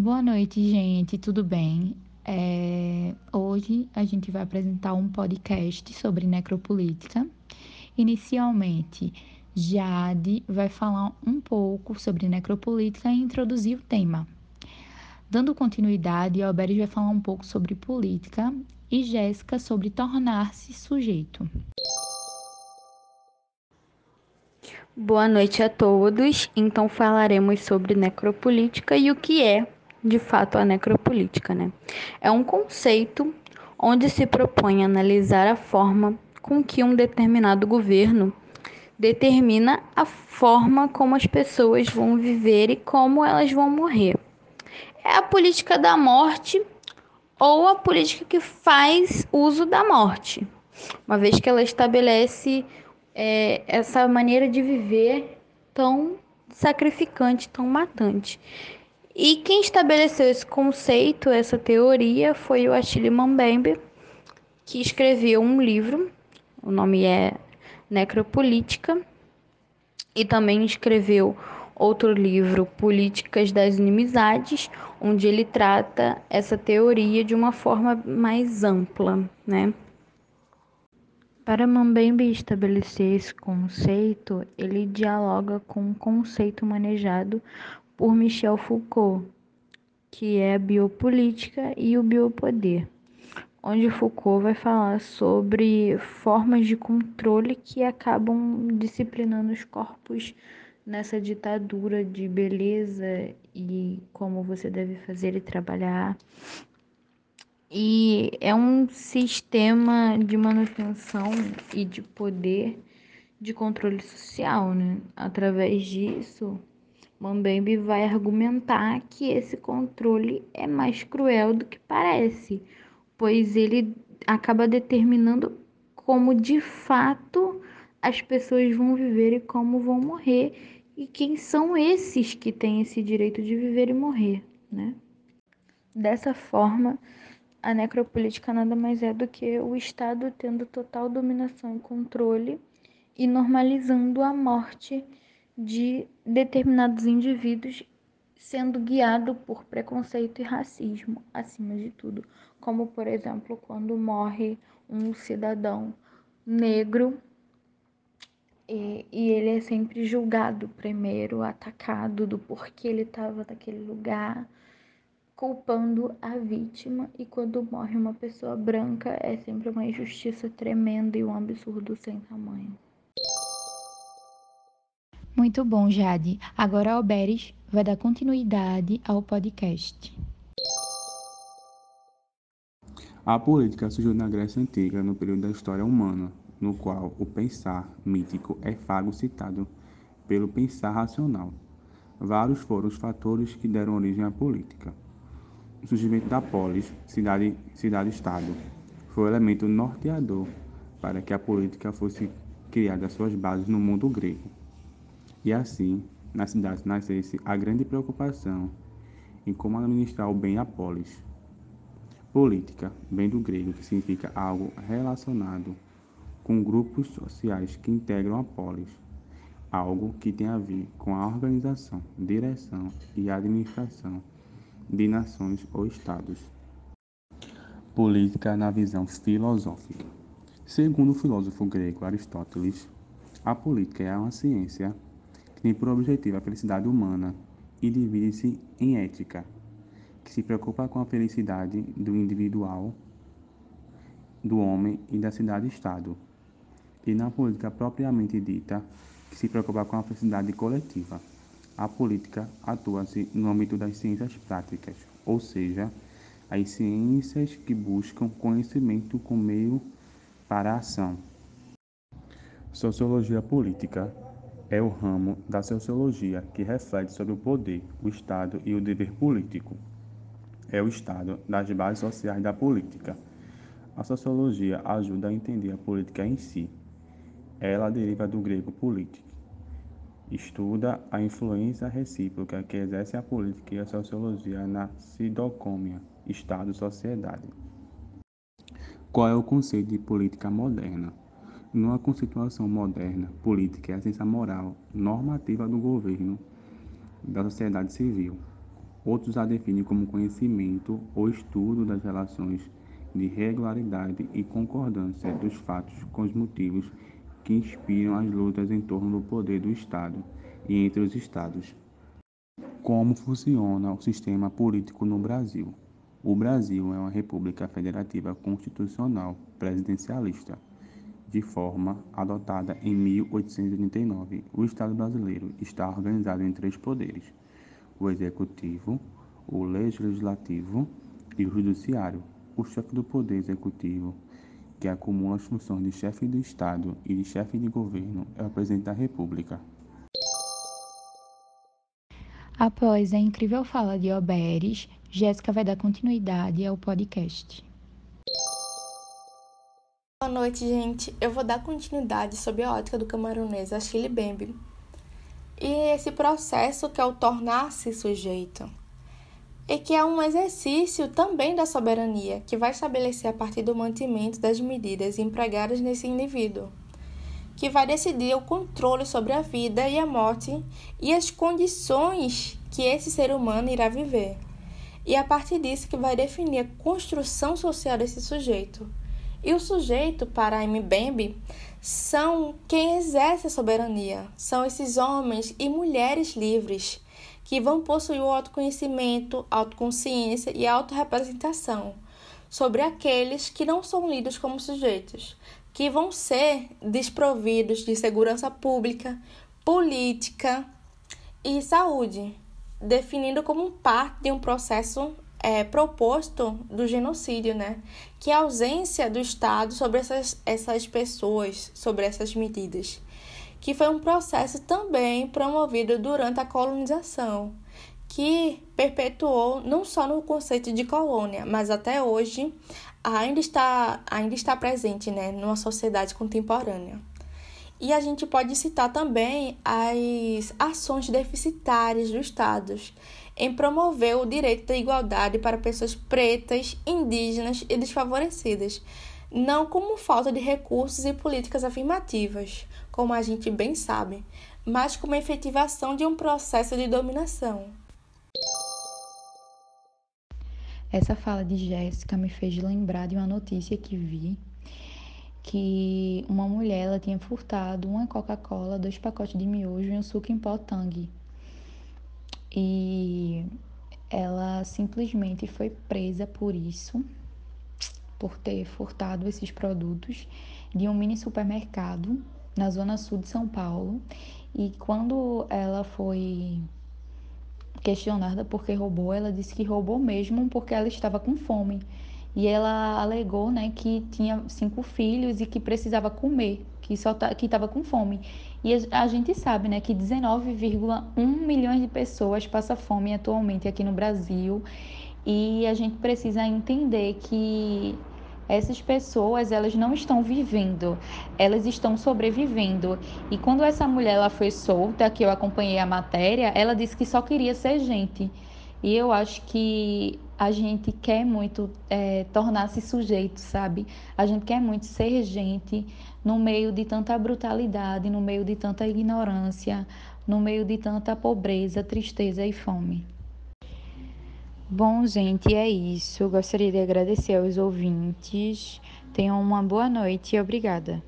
Boa noite, gente, tudo bem? É, Hoje a gente vai apresentar um podcast sobre necropolítica. Inicialmente, Jade vai falar um pouco sobre necropolítica e introduzir o tema. Dando continuidade, Alberes vai falar um pouco sobre política e Jéssica sobre tornar-se sujeito. Boa noite a todos. Então falaremos sobre necropolítica e o que é, de fato, a necropolítica, né? É um conceito onde se propõe analisar a forma com que um determinado governo determina a forma como as pessoas vão viver e como elas vão morrer. É a política da morte ou a política que faz uso da morte, uma vez que ela estabelece é, essa maneira de viver tão sacrificante, tão matante. E quem estabeleceu esse conceito, essa teoria, foi o Achille Mbembe, que escreveu um livro, o nome é Necropolítica, e também escreveu outro livro, Políticas das Inimizades, onde ele trata essa teoria de uma forma mais ampla, né? Para Mambembe estabelecer esse conceito, ele dialoga com um conceito manejado por Michel Foucault, que é a biopolítica e o biopoder, onde Foucault vai falar sobre formas de controle que acabam disciplinando os corpos nessa ditadura de beleza e como você deve fazer e trabalhar. E é um sistema de manutenção e de poder de controle social, né? Através disso, Mambembe vai argumentar que esse controle é mais cruel do que parece, pois ele acaba determinando como de fato as pessoas vão viver e como vão morrer e quem são esses que têm esse direito de viver e morrer, né? Dessa forma, a necropolítica nada mais é do que o Estado tendo total dominação e controle e normalizando a morte de determinados indivíduos, sendo guiado por preconceito e racismo, acima de tudo, como por exemplo quando morre um cidadão negro e, e ele é sempre julgado primeiro, atacado do porquê ele estava naquele lugar culpando a vítima e quando morre uma pessoa branca é sempre uma injustiça tremenda e um absurdo sem tamanho. Muito bom, Jade. Agora a Alberes vai dar continuidade ao podcast. A política surgiu na Grécia Antiga, no período da história humana, no qual o pensar mítico é fagocitado pelo pensar racional. Vários foram os fatores que deram origem à política o surgimento da polis, cidade, cidade-estado, foi o elemento norteador para que a política fosse criada suas bases no mundo grego. E assim, na cidade nascesse a grande preocupação em como administrar o bem a polis. Política, bem do grego, que significa algo relacionado com grupos sociais que integram a polis, algo que tem a ver com a organização, direção e administração de nações ou estados. Política na visão filosófica. Segundo o filósofo grego Aristóteles, a política é uma ciência que tem por objetivo a felicidade humana e divide-se em ética, que se preocupa com a felicidade do individual, do homem e da cidade-estado, e na política propriamente dita, que se preocupa com a felicidade coletiva. A política atua-se no âmbito das ciências práticas, ou seja, as ciências que buscam conhecimento com meio para a ação. Sociologia política é o ramo da sociologia que reflete sobre o poder, o Estado e o dever político. É o Estado das bases sociais da política. A sociologia ajuda a entender a política em si. Ela deriva do grego político Estuda a influência recíproca que exerce a política e a sociologia na sidocômia, Estado-sociedade. Qual é o conceito de política moderna? Numa constituição moderna, política é a ciência moral normativa do governo da sociedade civil. Outros a definem como conhecimento ou estudo das relações de regularidade e concordância dos fatos com os motivos que inspiram as lutas em torno do poder do Estado e entre os Estados. Como funciona o sistema político no Brasil? O Brasil é uma república federativa constitucional presidencialista, de forma adotada em 1889. O Estado brasileiro está organizado em três poderes: o executivo, o legislativo e o judiciário. O chefe do poder executivo, que acumula as funções de chefe do Estado e de chefe de governo, é o presidente da República. Após a incrível fala de Oberes, Jéssica vai dar continuidade ao podcast. Boa noite, gente. Eu vou dar continuidade sobre a ótica do camaronês Achille Mbembe e esse processo que é o tornar-se sujeito e que é um exercício também da soberania que vai estabelecer a partir do mantimento das medidas empregadas nesse indivíduo que vai decidir o controle sobre a vida e a morte e as condições que esse ser humano irá viver. E é a partir disso que vai definir a construção social desse sujeito. E o sujeito, para Mbembe, são quem exerce a soberania, são esses homens e mulheres livres que vão possuir o autoconhecimento, autoconsciência e autorrepresentação sobre aqueles que não são lidos como sujeitos, que vão ser desprovidos de segurança pública, política e saúde, definindo como parte de um processo é, proposto do genocídio, né? Que é a ausência do Estado sobre essas, essas pessoas, sobre essas medidas, que foi um processo também promovido durante a colonização, que perpetuou não só no conceito de colônia, mas até hoje ainda está, ainda está presente né, numa sociedade contemporânea. E a gente pode citar também as ações deficitárias dos Estados em promover o direito da igualdade para pessoas pretas, indígenas e desfavorecidas, não como falta de recursos e políticas afirmativas, como a gente bem sabe, mas como efetivação de um processo de dominação. Essa fala de Jéssica me fez lembrar de uma notícia que vi que uma mulher ela tinha furtado uma Coca-Cola, dois pacotes de miojo e um suco em pó. E ela simplesmente foi presa por isso, por ter furtado esses produtos de um mini supermercado na zona sul de São Paulo. E quando ela foi questionada por que roubou, ela disse que roubou mesmo porque ela estava com fome. E ela alegou, né, que tinha cinco filhos e que precisava comer, que só que estava com fome. E a, a gente sabe, né, que 19,1 milhões de pessoas passam fome atualmente aqui no Brasil. E a gente precisa entender que essas pessoas elas não estão vivendo, elas estão sobrevivendo. E quando essa mulher ela foi solta, que eu acompanhei a matéria, ela disse que só queria ser gente. E eu acho que a gente quer muito é, tornar-se sujeito, sabe? A gente quer muito ser gente no meio de tanta brutalidade, no meio de tanta ignorância, no meio de tanta pobreza, tristeza e fome. Bom, gente, é isso. Gostaria de agradecer aos ouvintes. Tenham uma boa noite e obrigada.